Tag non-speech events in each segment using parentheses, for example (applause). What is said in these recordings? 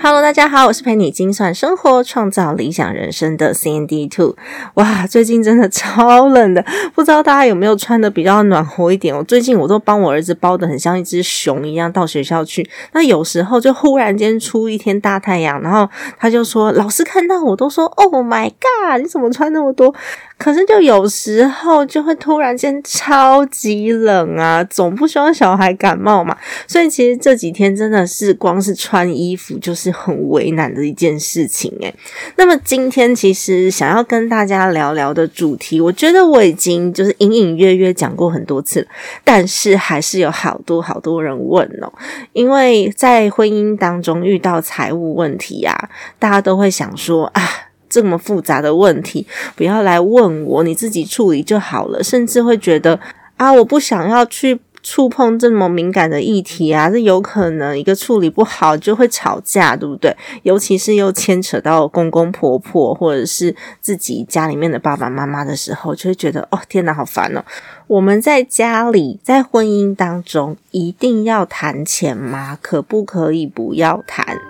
Hello，大家好，我是陪你精算生活、创造理想人生的 CND Two。哇，最近真的超冷的，不知道大家有没有穿的比较暖和一点？我最近我都帮我儿子包的很像一只熊一样到学校去。那有时候就忽然间出一天大太阳，然后他就说：“老师看到我都说，Oh my god，你怎么穿那么多？”可是就有时候就会突然间超级冷啊，总不希望小孩感冒嘛。所以其实这几天真的是光是穿衣服就是很为难的一件事情诶。那么今天其实想要跟大家聊聊的主题，我觉得我已经就是隐隐约约讲过很多次，但是还是有好多好多人问哦。因为在婚姻当中遇到财务问题啊，大家都会想说啊。这么复杂的问题，不要来问我，你自己处理就好了。甚至会觉得啊，我不想要去触碰这么敏感的议题啊，这有可能一个处理不好就会吵架，对不对？尤其是又牵扯到公公婆婆或者是自己家里面的爸爸妈妈的时候，就会觉得哦，天哪，好烦哦！我们在家里，在婚姻当中，一定要谈钱吗？可不可以不要谈？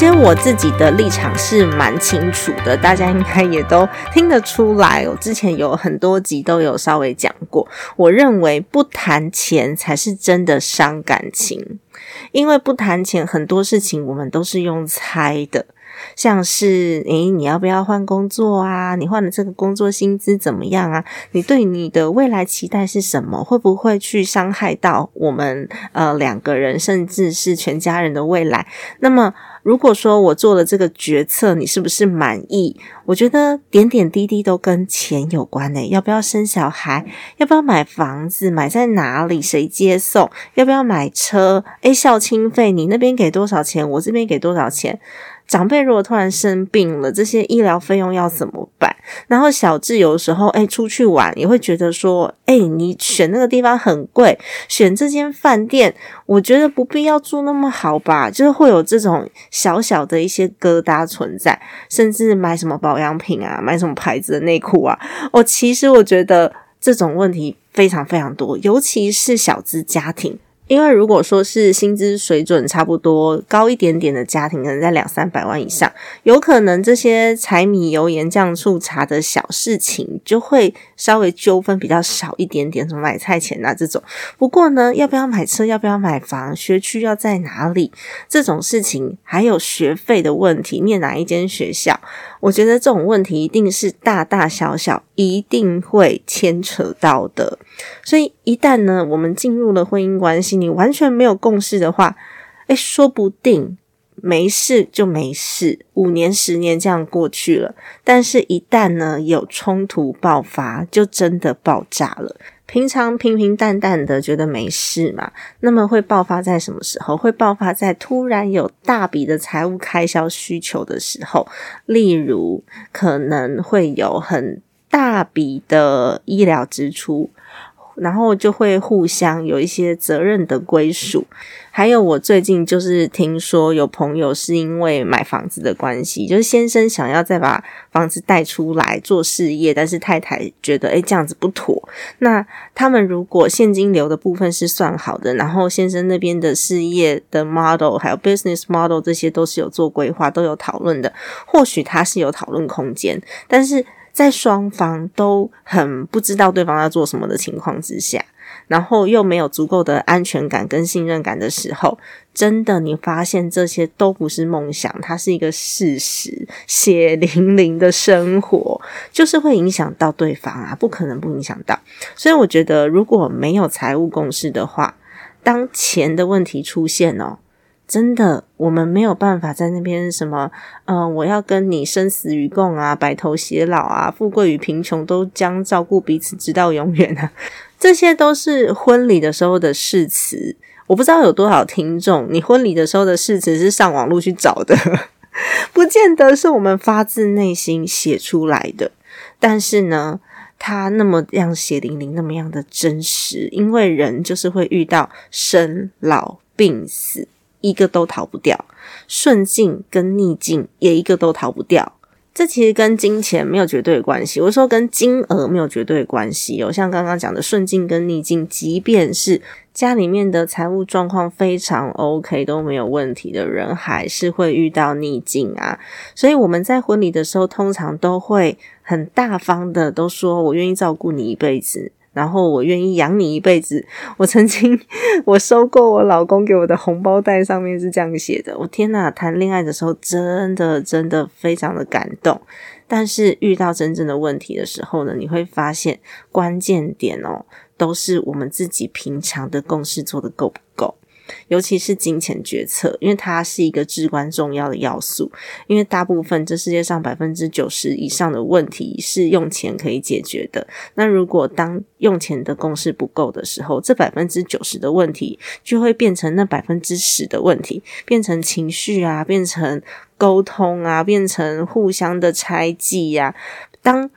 其实我自己的立场是蛮清楚的，大家应该也都听得出来。我之前有很多集都有稍微讲过，我认为不谈钱才是真的伤感情，因为不谈钱，很多事情我们都是用猜的。像是，诶，你要不要换工作啊？你换了这个工作，薪资怎么样啊？你对你的未来期待是什么？会不会去伤害到我们呃两个人，甚至是全家人的未来？那么，如果说我做了这个决策，你是不是满意？我觉得点点滴滴都跟钱有关诶，要不要生小孩？要不要买房子？买在哪里？谁接送？要不要买车？诶，校庆费你那边给多少钱？我这边给多少钱？长辈如果突然生病了，这些医疗费用要怎么办？然后小智有时候哎出去玩也会觉得说，哎你选那个地方很贵，选这间饭店，我觉得不必要住那么好吧？就是会有这种小小的一些疙瘩存在，甚至买什么保养品啊，买什么牌子的内裤啊，哦，其实我觉得这种问题非常非常多，尤其是小资家庭。因为如果说是薪资水准差不多高一点点的家庭，可能在两三百万以上，有可能这些柴米油盐酱醋茶的小事情就会稍微纠纷比较少一点点，什么买菜钱啊这种。不过呢，要不要买车，要不要买房，学区要在哪里，这种事情，还有学费的问题，念哪一间学校，我觉得这种问题一定是大大小小，一定会牵扯到的。所以一旦呢，我们进入了婚姻关系，你完全没有共识的话，诶，说不定没事就没事，五年十年这样过去了。但是，一旦呢有冲突爆发，就真的爆炸了。平常平平淡淡的觉得没事嘛，那么会爆发在什么时候？会爆发在突然有大笔的财务开销需求的时候，例如可能会有很大笔的医疗支出。然后就会互相有一些责任的归属，还有我最近就是听说有朋友是因为买房子的关系，就是先生想要再把房子带出来做事业，但是太太觉得诶这样子不妥。那他们如果现金流的部分是算好的，然后先生那边的事业的 model 还有 business model 这些都是有做规划，都有讨论的，或许他是有讨论空间，但是。在双方都很不知道对方要做什么的情况之下，然后又没有足够的安全感跟信任感的时候，真的你发现这些都不是梦想，它是一个事实，血淋淋的生活，就是会影响到对方啊，不可能不影响到。所以我觉得，如果没有财务共识的话，当钱的问题出现哦，真的我们没有办法在那边什么，嗯，我要跟你生死与共啊，白头偕老啊，富贵与贫穷都将照顾彼此直到永远啊，(laughs) 这些都是婚礼的时候的誓词。我不知道有多少听众，你婚礼的时候的誓词是上网络去找的，(laughs) 不见得是我们发自内心写出来的。但是呢，它那么样血淋淋，那么样的真实，因为人就是会遇到生老病死，一个都逃不掉；顺境跟逆境也一个都逃不掉。这其实跟金钱没有绝对关系，我说跟金额没有绝对关系。有像刚刚讲的顺境跟逆境，即便是家里面的财务状况非常 OK 都没有问题的人，还是会遇到逆境啊。所以我们在婚礼的时候，通常都会很大方的都说：“我愿意照顾你一辈子。”然后我愿意养你一辈子。我曾经 (laughs) 我收过我老公给我的红包袋，上面是这样写的。我天呐，谈恋爱的时候真的真的非常的感动。但是遇到真正的问题的时候呢，你会发现关键点哦，都是我们自己平常的共识做的够不够。尤其是金钱决策，因为它是一个至关重要的要素。因为大部分这世界上百分之九十以上的问题是用钱可以解决的。那如果当用钱的共识不够的时候，这百分之九十的问题就会变成那百分之十的问题，变成情绪啊，变成沟通啊，变成互相的猜忌呀。当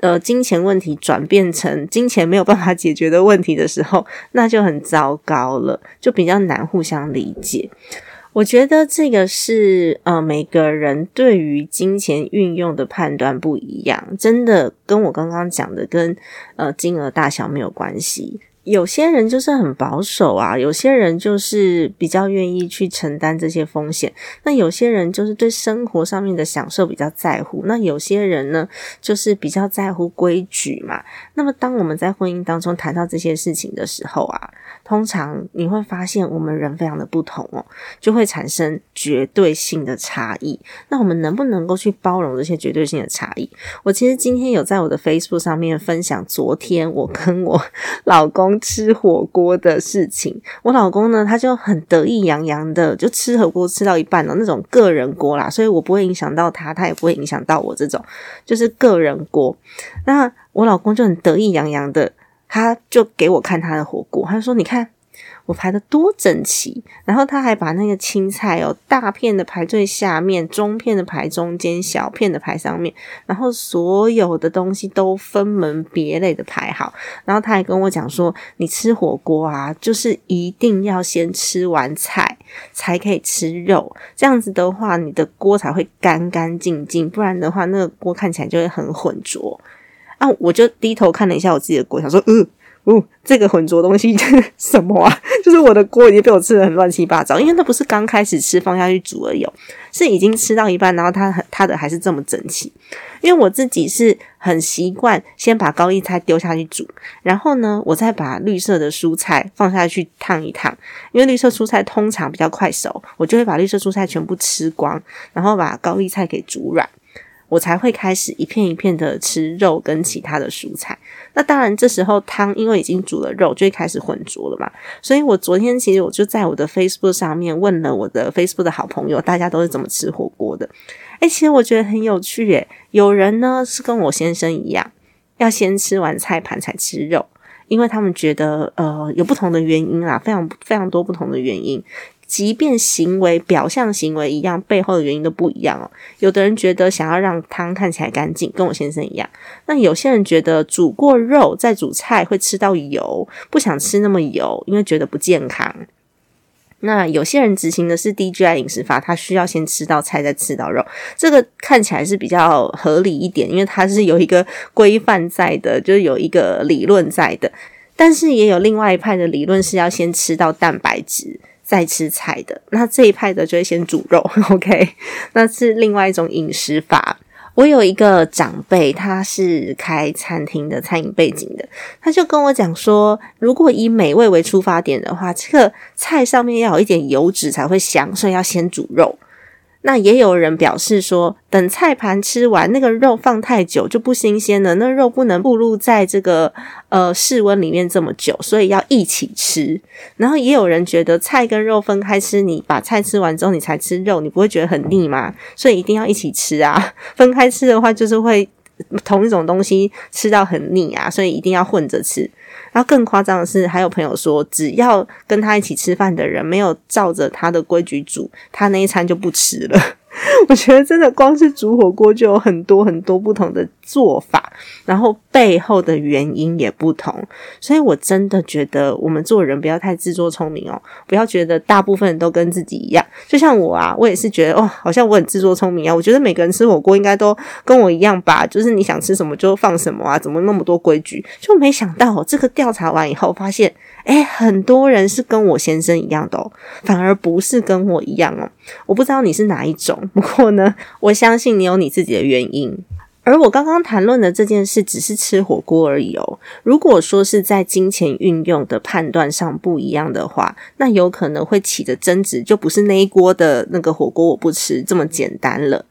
呃，金钱问题转变成金钱没有办法解决的问题的时候，那就很糟糕了，就比较难互相理解。我觉得这个是呃，每个人对于金钱运用的判断不一样，真的跟我刚刚讲的跟呃金额大小没有关系。有些人就是很保守啊，有些人就是比较愿意去承担这些风险。那有些人就是对生活上面的享受比较在乎。那有些人呢，就是比较在乎规矩嘛。那么，当我们在婚姻当中谈到这些事情的时候啊，通常你会发现我们人非常的不同哦，就会产生绝对性的差异。那我们能不能够去包容这些绝对性的差异？我其实今天有在我的 Facebook 上面分享，昨天我跟我老公。吃火锅的事情，我老公呢，他就很得意洋洋的，就吃火锅吃到一半了，那种个人锅啦，所以我不会影响到他，他也不会影响到我，这种就是个人锅。那我老公就很得意洋洋的，他就给我看他的火锅，他说：“你看。”我排的多整齐，然后他还把那个青菜哦，大片的排最下面，中片的排中间，小片的排上面，然后所有的东西都分门别类的排好。然后他还跟我讲说，你吃火锅啊，就是一定要先吃完菜才可以吃肉，这样子的话，你的锅才会干干净净，不然的话，那个锅看起来就会很浑浊。啊，我就低头看了一下我自己的锅，想说，嗯。哦，这个浑浊东西 (laughs) 什么啊？就是我的锅已经被我吃的很乱七八糟，因为那不是刚开始吃放下去煮而已，是已经吃到一半，然后它很它的还是这么整齐。因为我自己是很习惯先把高丽菜丢下去煮，然后呢，我再把绿色的蔬菜放下去烫一烫，因为绿色蔬菜通常比较快熟，我就会把绿色蔬菜全部吃光，然后把高丽菜给煮软。我才会开始一片一片的吃肉跟其他的蔬菜。那当然，这时候汤因为已经煮了肉，就会开始浑浊了嘛。所以我昨天其实我就在我的 Facebook 上面问了我的 Facebook 的好朋友，大家都是怎么吃火锅的？诶，其实我觉得很有趣耶。有人呢是跟我先生一样，要先吃完菜盘才吃肉，因为他们觉得呃有不同的原因啦，非常非常多不同的原因。即便行为表象行为一样，背后的原因都不一样哦。有的人觉得想要让汤看起来干净，跟我先生一样。那有些人觉得煮过肉再煮菜会吃到油，不想吃那么油，因为觉得不健康。那有些人执行的是 DGI 饮食法，他需要先吃到菜再吃到肉，这个看起来是比较合理一点，因为它是有一个规范在的，就是有一个理论在的。但是也有另外一派的理论是要先吃到蛋白质。再吃菜的那这一派的就会先煮肉，OK，(laughs) 那是另外一种饮食法。我有一个长辈，他是开餐厅的餐饮背景的，他就跟我讲说，如果以美味为出发点的话，这个菜上面要有一点油脂才会香，所以要先煮肉。那也有人表示说，等菜盘吃完，那个肉放太久就不新鲜了，那肉不能暴露在这个呃室温里面这么久，所以要一起吃。然后也有人觉得菜跟肉分开吃，你把菜吃完之后你才吃肉，你不会觉得很腻吗？所以一定要一起吃啊！分开吃的话，就是会同一种东西吃到很腻啊，所以一定要混着吃。然后更夸张的是，还有朋友说，只要跟他一起吃饭的人没有照着他的规矩煮，他那一餐就不吃了。(laughs) 我觉得真的光是煮火锅就有很多很多不同的做法，然后背后的原因也不同，所以我真的觉得我们做人不要太自作聪明哦，不要觉得大部分人都跟自己一样。就像我啊，我也是觉得哦，好像我很自作聪明啊。我觉得每个人吃火锅应该都跟我一样吧，就是你想吃什么就放什么啊，怎么那么多规矩？就没想到哦这个调查完以后发现。哎，很多人是跟我先生一样的哦，反而不是跟我一样哦。我不知道你是哪一种，(laughs) 不过呢，我相信你有你自己的原因。而我刚刚谈论的这件事，只是吃火锅而已哦。如果说是在金钱运用的判断上不一样的话，那有可能会起的争执，就不是那一锅的那个火锅我不吃这么简单了。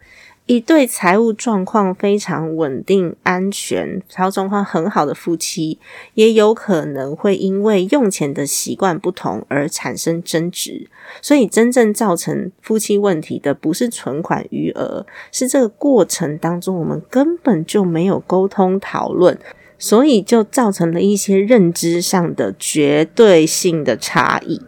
一对财务状况非常稳定、安全、财务状况很好的夫妻，也有可能会因为用钱的习惯不同而产生争执。所以，真正造成夫妻问题的，不是存款余额，是这个过程当中我们根本就没有沟通讨论，所以就造成了一些认知上的绝对性的差异。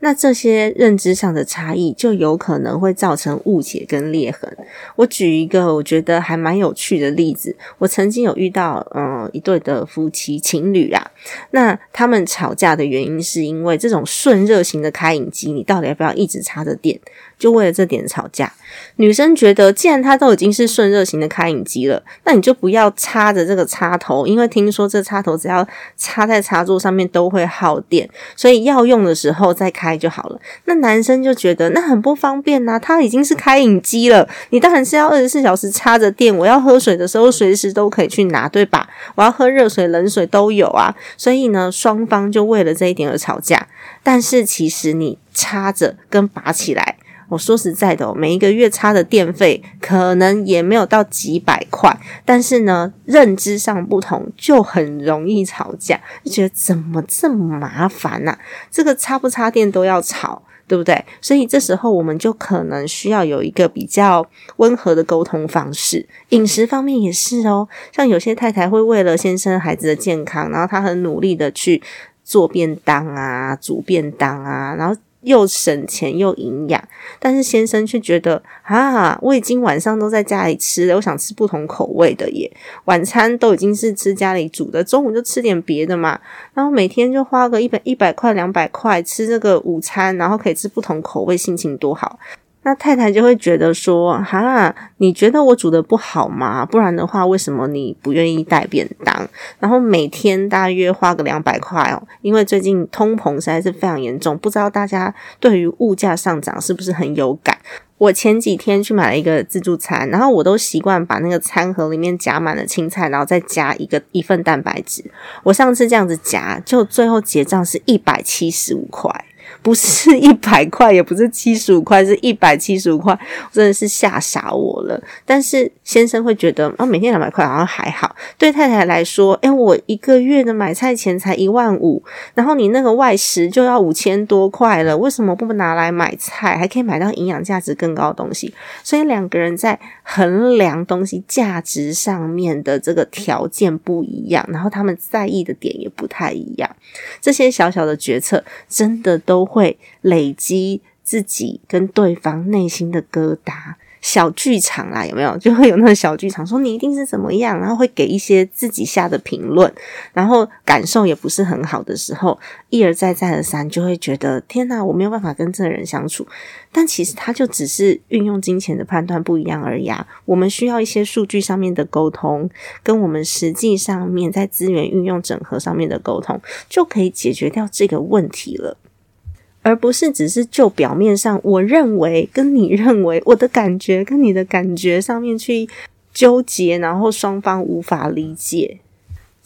那这些认知上的差异，就有可能会造成误解跟裂痕。我举一个我觉得还蛮有趣的例子，我曾经有遇到，嗯，一对的夫妻情侣啊，那他们吵架的原因是因为这种顺热型的开饮机，你到底要不要一直插着电？就为了这点吵架。女生觉得，既然它都已经是顺热型的开饮机了，那你就不要插着这个插头，因为听说这插头只要插在插座上面都会耗电，所以要用的时候再开就好了。那男生就觉得那很不方便呐，它已经是开饮机了，你当然是要二十四小时插着电，我要喝水的时候随时都可以去拿，对吧？我要喝热水、冷水都有啊。所以呢，双方就为了这一点而吵架。但是其实你插着跟拔起来。我说实在的，每一个月差的电费可能也没有到几百块，但是呢，认知上不同就很容易吵架，就觉得怎么这么麻烦呐？这个插不插电都要吵，对不对？所以这时候我们就可能需要有一个比较温和的沟通方式。饮食方面也是哦，像有些太太会为了先生孩子的健康，然后她很努力的去做便当啊，煮便当啊，然后。又省钱又营养，但是先生却觉得啊，我已经晚上都在家里吃了，我想吃不同口味的耶。晚餐都已经是吃家里煮的，中午就吃点别的嘛。然后每天就花个一百一百块两百块吃这个午餐，然后可以吃不同口味，心情多好。那太太就会觉得说：“哈，你觉得我煮的不好吗？不然的话，为什么你不愿意带便当？然后每天大约花个两百块哦，因为最近通膨实在是非常严重，不知道大家对于物价上涨是不是很有感？我前几天去买了一个自助餐，然后我都习惯把那个餐盒里面夹满了青菜，然后再加一个一份蛋白质。我上次这样子夹，就最后结账是一百七十五块。”不是一百块，也不是七十五块，是一百七十五块，真的是吓傻我了。但是先生会觉得，啊，每天两百块好像还好。对太太来说，哎，我一个月的买菜钱才一万五，然后你那个外食就要五千多块了，为什么不拿来买菜，还可以买到营养价值更高的东西？所以两个人在衡量东西价值上面的这个条件不一样，然后他们在意的点也不太一样。这些小小的决策，真的都。会会累积自己跟对方内心的疙瘩小剧场啦，有没有？就会有那个小剧场，说你一定是怎么样，然后会给一些自己下的评论，然后感受也不是很好的时候，一而再再而三，就会觉得天哪，我没有办法跟这个人相处。但其实他就只是运用金钱的判断不一样而已啊。我们需要一些数据上面的沟通，跟我们实际上面在资源运用整合上面的沟通，就可以解决掉这个问题了。而不是只是就表面上，我认为跟你认为，我的感觉跟你的感觉上面去纠结，然后双方无法理解。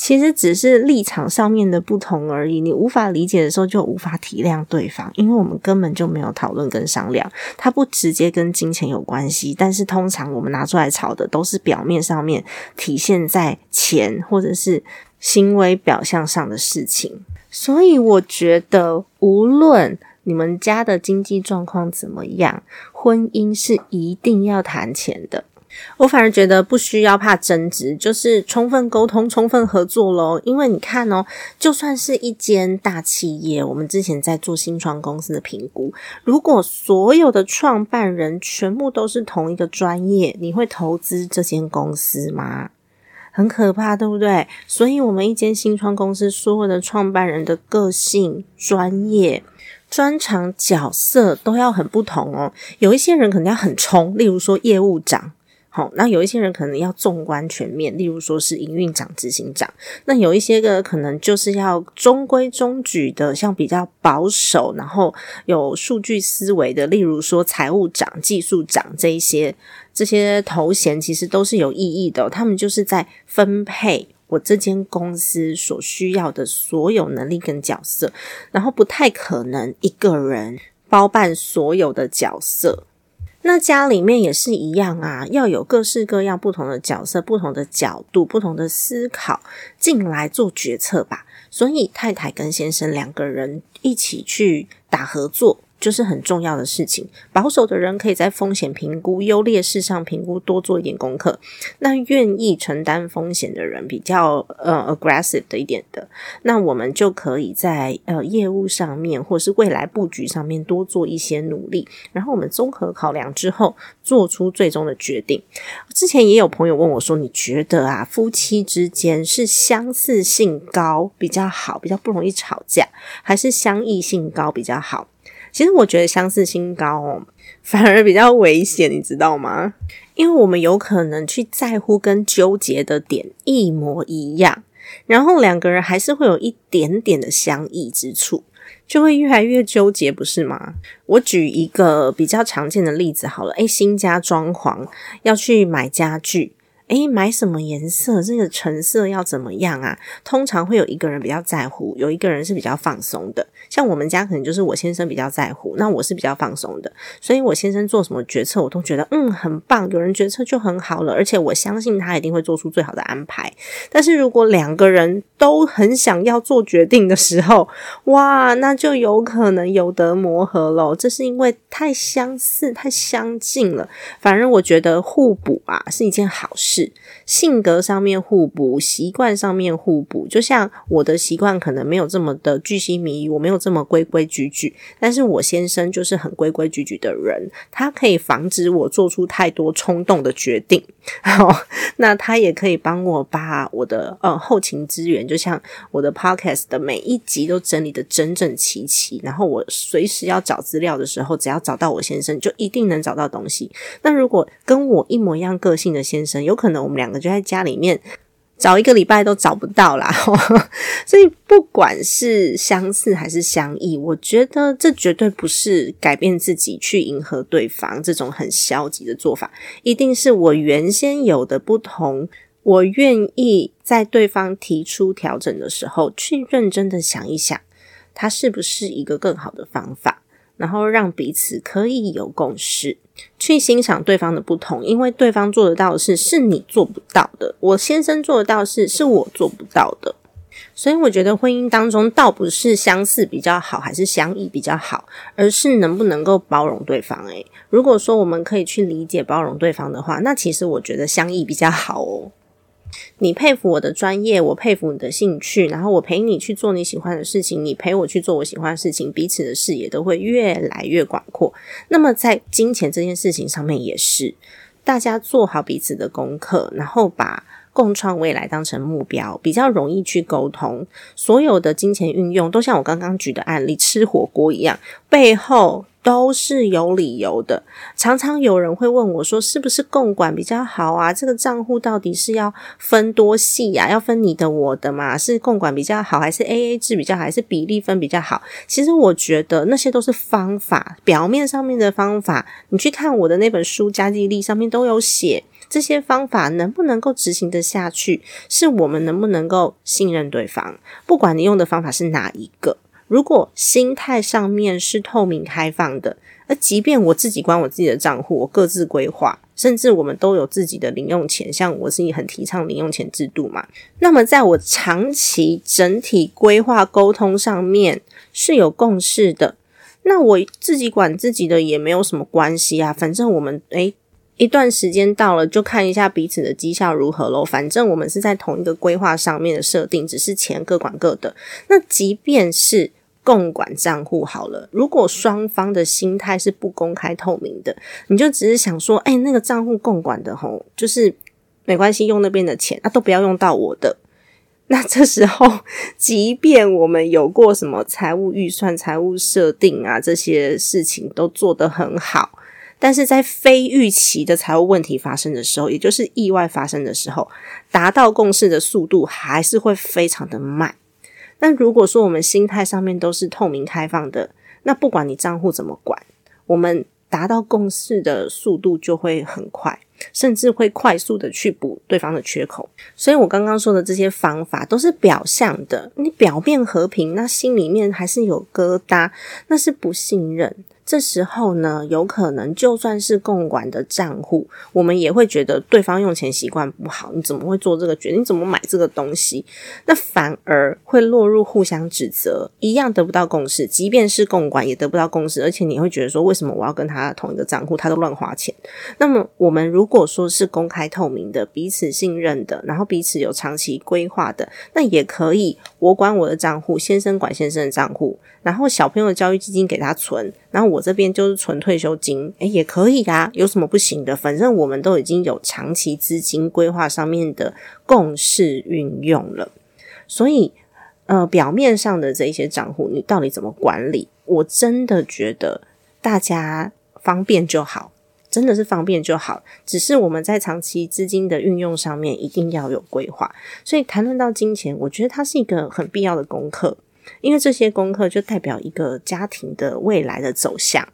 其实只是立场上面的不同而已。你无法理解的时候，就无法体谅对方，因为我们根本就没有讨论跟商量。它不直接跟金钱有关系，但是通常我们拿出来吵的，都是表面上面体现在钱或者是行为表象上的事情。所以我觉得，无论你们家的经济状况怎么样，婚姻是一定要谈钱的。我反而觉得不需要怕争执，就是充分沟通、充分合作喽。因为你看哦，就算是一间大企业，我们之前在做新创公司的评估，如果所有的创办人全部都是同一个专业，你会投资这间公司吗？很可怕，对不对？所以，我们一间新创公司所有的创办人的个性、专业、专长、角色都要很不同哦。有一些人可能要很冲，例如说业务长。好，那有一些人可能要纵观全面，例如说是营运长、执行长。那有一些个可能就是要中规中矩的，像比较保守，然后有数据思维的，例如说财务长、技术长这一些这些头衔，其实都是有意义的。他们就是在分配我这间公司所需要的所有能力跟角色，然后不太可能一个人包办所有的角色。那家里面也是一样啊，要有各式各样不同的角色、不同的角度、不同的思考进来做决策吧。所以太太跟先生两个人一起去打合作。就是很重要的事情。保守的人可以在风险评估、优劣势上评估多做一点功课。那愿意承担风险的人，比较呃 aggressive 的一点的，那我们就可以在呃业务上面或是未来布局上面多做一些努力。然后我们综合考量之后，做出最终的决定。之前也有朋友问我说：“你觉得啊，夫妻之间是相似性高比较好，比较不容易吵架，还是相异性高比较好？”其实我觉得相似性高哦，(laughs) 反而比较危险，你知道吗？因为我们有可能去在乎跟纠结的点一模一样，然后两个人还是会有一点点的相异之处，就会越来越纠结，不是吗？我举一个比较常见的例子好了，诶，新家装潢要去买家具。诶，买什么颜色？这个成色要怎么样啊？通常会有一个人比较在乎，有一个人是比较放松的。像我们家可能就是我先生比较在乎，那我是比较放松的。所以我先生做什么决策，我都觉得嗯很棒。有人决策就很好了，而且我相信他一定会做出最好的安排。但是如果两个人都很想要做决定的时候，哇，那就有可能有得磨合喽。这是因为太相似、太相近了。反正我觉得互补啊是一件好事。性格上面互补，习惯上面互补。就像我的习惯可能没有这么的巨细靡遗，我没有这么规规矩矩，但是我先生就是很规规矩矩的人，他可以防止我做出太多冲动的决定。(laughs) 好，那他也可以帮我把我的呃后勤资源，就像我的 podcast 的每一集都整理的整整齐齐，然后我随时要找资料的时候，只要找到我先生，就一定能找到东西。那如果跟我一模一样个性的先生，有可可能我们两个就在家里面找一个礼拜都找不到啦。(laughs) 所以不管是相似还是相异，我觉得这绝对不是改变自己去迎合对方这种很消极的做法，一定是我原先有的不同，我愿意在对方提出调整的时候，去认真的想一想，它是不是一个更好的方法，然后让彼此可以有共识。去欣赏对方的不同，因为对方做得到的事是你做不到的，我先生做得到的事是我做不到的，所以我觉得婚姻当中倒不是相似比较好，还是相异比较好，而是能不能够包容对方。诶，如果说我们可以去理解包容对方的话，那其实我觉得相异比较好哦。你佩服我的专业，我佩服你的兴趣，然后我陪你去做你喜欢的事情，你陪我去做我喜欢的事情，彼此的视野都会越来越广阔。那么在金钱这件事情上面也是，大家做好彼此的功课，然后把共创未来当成目标，比较容易去沟通。所有的金钱运用都像我刚刚举的案例，吃火锅一样，背后。都是有理由的。常常有人会问我说：“是不是共管比较好啊？这个账户到底是要分多细呀？要分你的我的嘛？是共管比较好，还是 A A 制比较好，还是比例分比较好？”其实我觉得那些都是方法，表面上面的方法。你去看我的那本书《加计力》上面都有写。这些方法能不能够执行的下去，是我们能不能够信任对方。不管你用的方法是哪一个，如果心态上面是透明开放的，而即便我自己管我自己的账户，我各自规划，甚至我们都有自己的零用钱，像我自己很提倡零用钱制度嘛。那么在我长期整体规划沟通上面是有共识的，那我自己管自己的也没有什么关系啊，反正我们诶。一段时间到了，就看一下彼此的绩效如何喽。反正我们是在同一个规划上面的设定，只是钱各管各的。那即便是共管账户好了，如果双方的心态是不公开透明的，你就只是想说，哎，那个账户共管的吼，就是没关系，用那边的钱，啊，都不要用到我的。那这时候，即便我们有过什么财务预算、财务设定啊，这些事情都做得很好。但是在非预期的财务问题发生的时候，也就是意外发生的时候，达到共识的速度还是会非常的慢。但如果说我们心态上面都是透明开放的，那不管你账户怎么管，我们达到共识的速度就会很快，甚至会快速的去补对方的缺口。所以我刚刚说的这些方法都是表象的，你表面和平，那心里面还是有疙瘩，那是不信任。这时候呢，有可能就算是共管的账户，我们也会觉得对方用钱习惯不好。你怎么会做这个决定？怎么买这个东西？那反而会落入互相指责，一样得不到共识。即便是共管，也得不到共识。而且你会觉得说，为什么我要跟他同一个账户，他都乱花钱？那么我们如果说是公开透明的，彼此信任的，然后彼此有长期规划的，那也可以。我管我的账户，先生管先生的账户，然后小朋友的教育基金给他存，然后我这边就是存退休金，诶，也可以啊，有什么不行的？反正我们都已经有长期资金规划上面的共识运用了，所以呃，表面上的这一些账户，你到底怎么管理？我真的觉得大家方便就好。真的是方便就好，只是我们在长期资金的运用上面一定要有规划。所以谈论到金钱，我觉得它是一个很必要的功课，因为这些功课就代表一个家庭的未来的走向。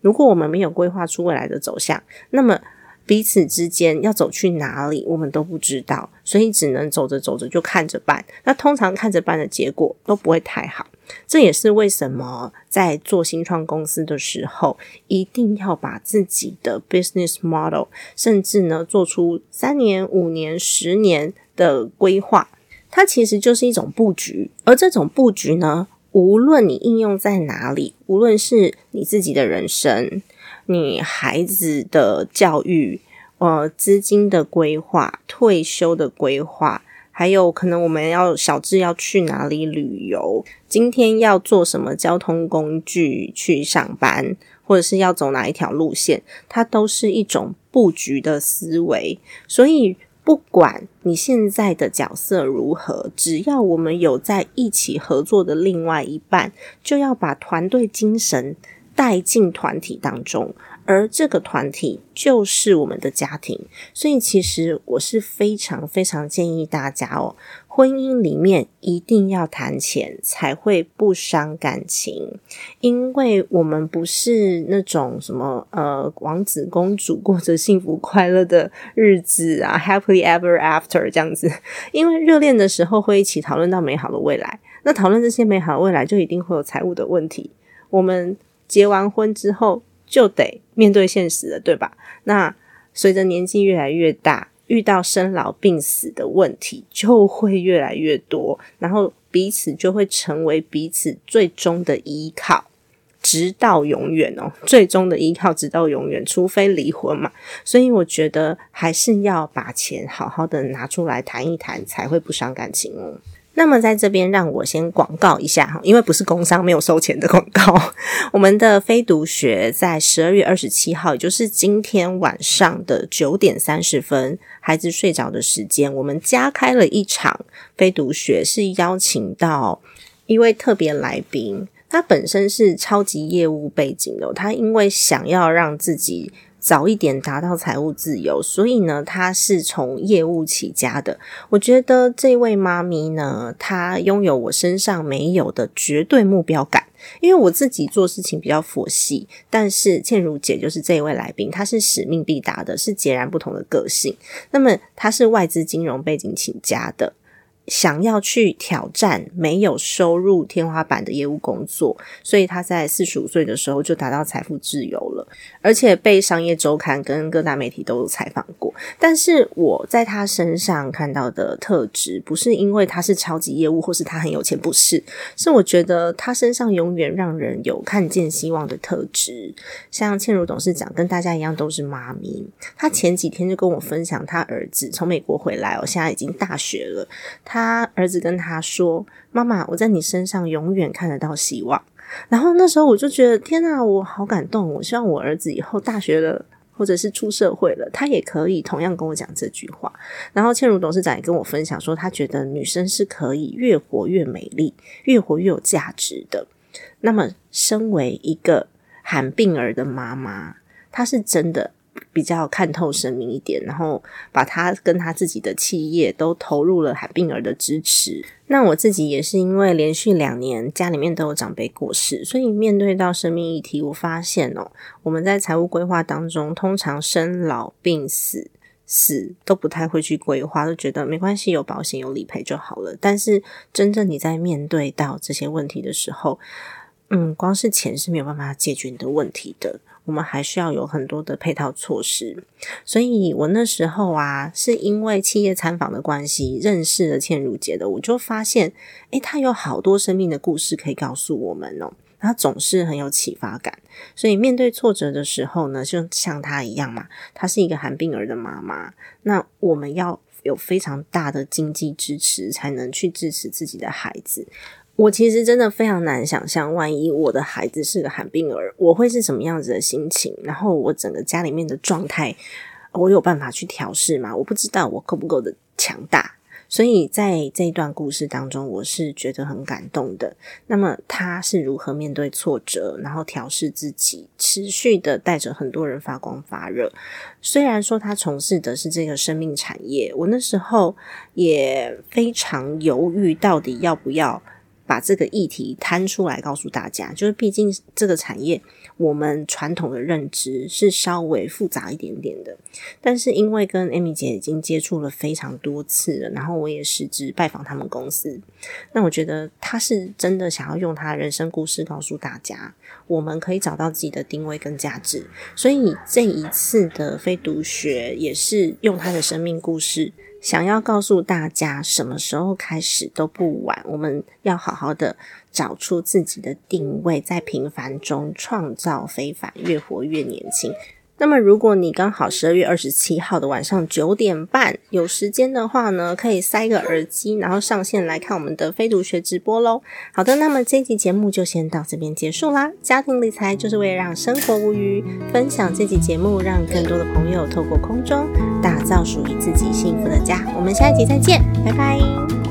如果我们没有规划出未来的走向，那么彼此之间要走去哪里，我们都不知道，所以只能走着走着就看着办。那通常看着办的结果都不会太好。这也是为什么在做新创公司的时候，一定要把自己的 business model，甚至呢做出三年、五年、十年的规划。它其实就是一种布局，而这种布局呢，无论你应用在哪里，无论是你自己的人生、你孩子的教育、呃资金的规划、退休的规划。还有可能我们要小智要去哪里旅游，今天要坐什么交通工具去上班，或者是要走哪一条路线，它都是一种布局的思维。所以，不管你现在的角色如何，只要我们有在一起合作的另外一半，就要把团队精神带进团体当中。而这个团体就是我们的家庭，所以其实我是非常非常建议大家哦，婚姻里面一定要谈钱，才会不伤感情。因为我们不是那种什么呃王子公主过着幸福快乐的日子啊，happily ever after 这样子。因为热恋的时候会一起讨论到美好的未来，那讨论这些美好的未来，就一定会有财务的问题。我们结完婚之后。就得面对现实了，对吧？那随着年纪越来越大，遇到生老病死的问题就会越来越多，然后彼此就会成为彼此最终的依靠，直到永远哦。(laughs) 最终的依靠直到永远，除非离婚嘛。所以我觉得还是要把钱好好的拿出来谈一谈，才会不伤感情哦。那么在这边，让我先广告一下哈，因为不是工商，没有收钱的广告。(laughs) 我们的非读学在十二月二十七号，也就是今天晚上的九点三十分，孩子睡着的时间，我们加开了一场非读学，是邀请到一位特别来宾，他本身是超级业务背景的，他因为想要让自己。早一点达到财务自由，所以呢，她是从业务起家的。我觉得这位妈咪呢，她拥有我身上没有的绝对目标感。因为我自己做事情比较佛系，但是倩如姐就是这一位来宾，她是使命必达的，是截然不同的个性。那么她是外资金融背景起家的。想要去挑战没有收入天花板的业务工作，所以他在四十五岁的时候就达到财富自由了，而且被商业周刊跟各大媒体都采访过。但是我在他身上看到的特质，不是因为他是超级业务或是他很有钱，不是，是我觉得他身上永远让人有看见希望的特质。像倩如董事长跟大家一样都是妈咪，他前几天就跟我分享他儿子从美国回来哦，现在已经大学了。他儿子跟他说：“妈妈，我在你身上永远看得到希望。”然后那时候我就觉得，天哪，我好感动！我希望我儿子以后大学了，或者是出社会了，他也可以同样跟我讲这句话。然后倩如董事长也跟我分享说，他觉得女生是可以越活越美丽，越活越有价值的。那么，身为一个罕病儿的妈妈，她是真的。比较看透生命一点，然后把他跟他自己的企业都投入了海病儿的支持。那我自己也是因为连续两年家里面都有长辈过世，所以面对到生命议题，我发现哦，我们在财务规划当中，通常生老病死死都不太会去规划，都觉得没关系，有保险有理赔就好了。但是真正你在面对到这些问题的时候，嗯，光是钱是没有办法解决你的问题的。我们还需要有很多的配套措施，所以我那时候啊，是因为企业参访的关系，认识了倩如姐的，我就发现，诶，她有好多生命的故事可以告诉我们哦，她总是很有启发感，所以面对挫折的时候呢，就像她一样嘛，她是一个寒病儿的妈妈，那我们要有非常大的经济支持，才能去支持自己的孩子。我其实真的非常难想象，万一我的孩子是个罕病儿，我会是什么样子的心情？然后我整个家里面的状态，我有办法去调试吗？我不知道我够不够的强大。所以在这一段故事当中，我是觉得很感动的。那么他是如何面对挫折，然后调试自己，持续的带着很多人发光发热？虽然说他从事的是这个生命产业，我那时候也非常犹豫，到底要不要。把这个议题摊出来告诉大家，就是毕竟这个产业，我们传统的认知是稍微复杂一点点的。但是因为跟 Amy 姐已经接触了非常多次了，然后我也实质拜访他们公司，那我觉得他是真的想要用他人生故事告诉大家，我们可以找到自己的定位跟价值。所以这一次的非读学也是用他的生命故事。想要告诉大家，什么时候开始都不晚。我们要好好的找出自己的定位，在平凡中创造非凡，越活越年轻。那么，如果你刚好十二月二十七号的晚上九点半有时间的话呢，可以塞个耳机，然后上线来看我们的非读学直播喽。好的，那么这期节目就先到这边结束啦。家庭理财就是为了让生活无虞，分享这期节目，让更多的朋友透过空中打造属于自己幸福的家。我们下一集再见，拜拜。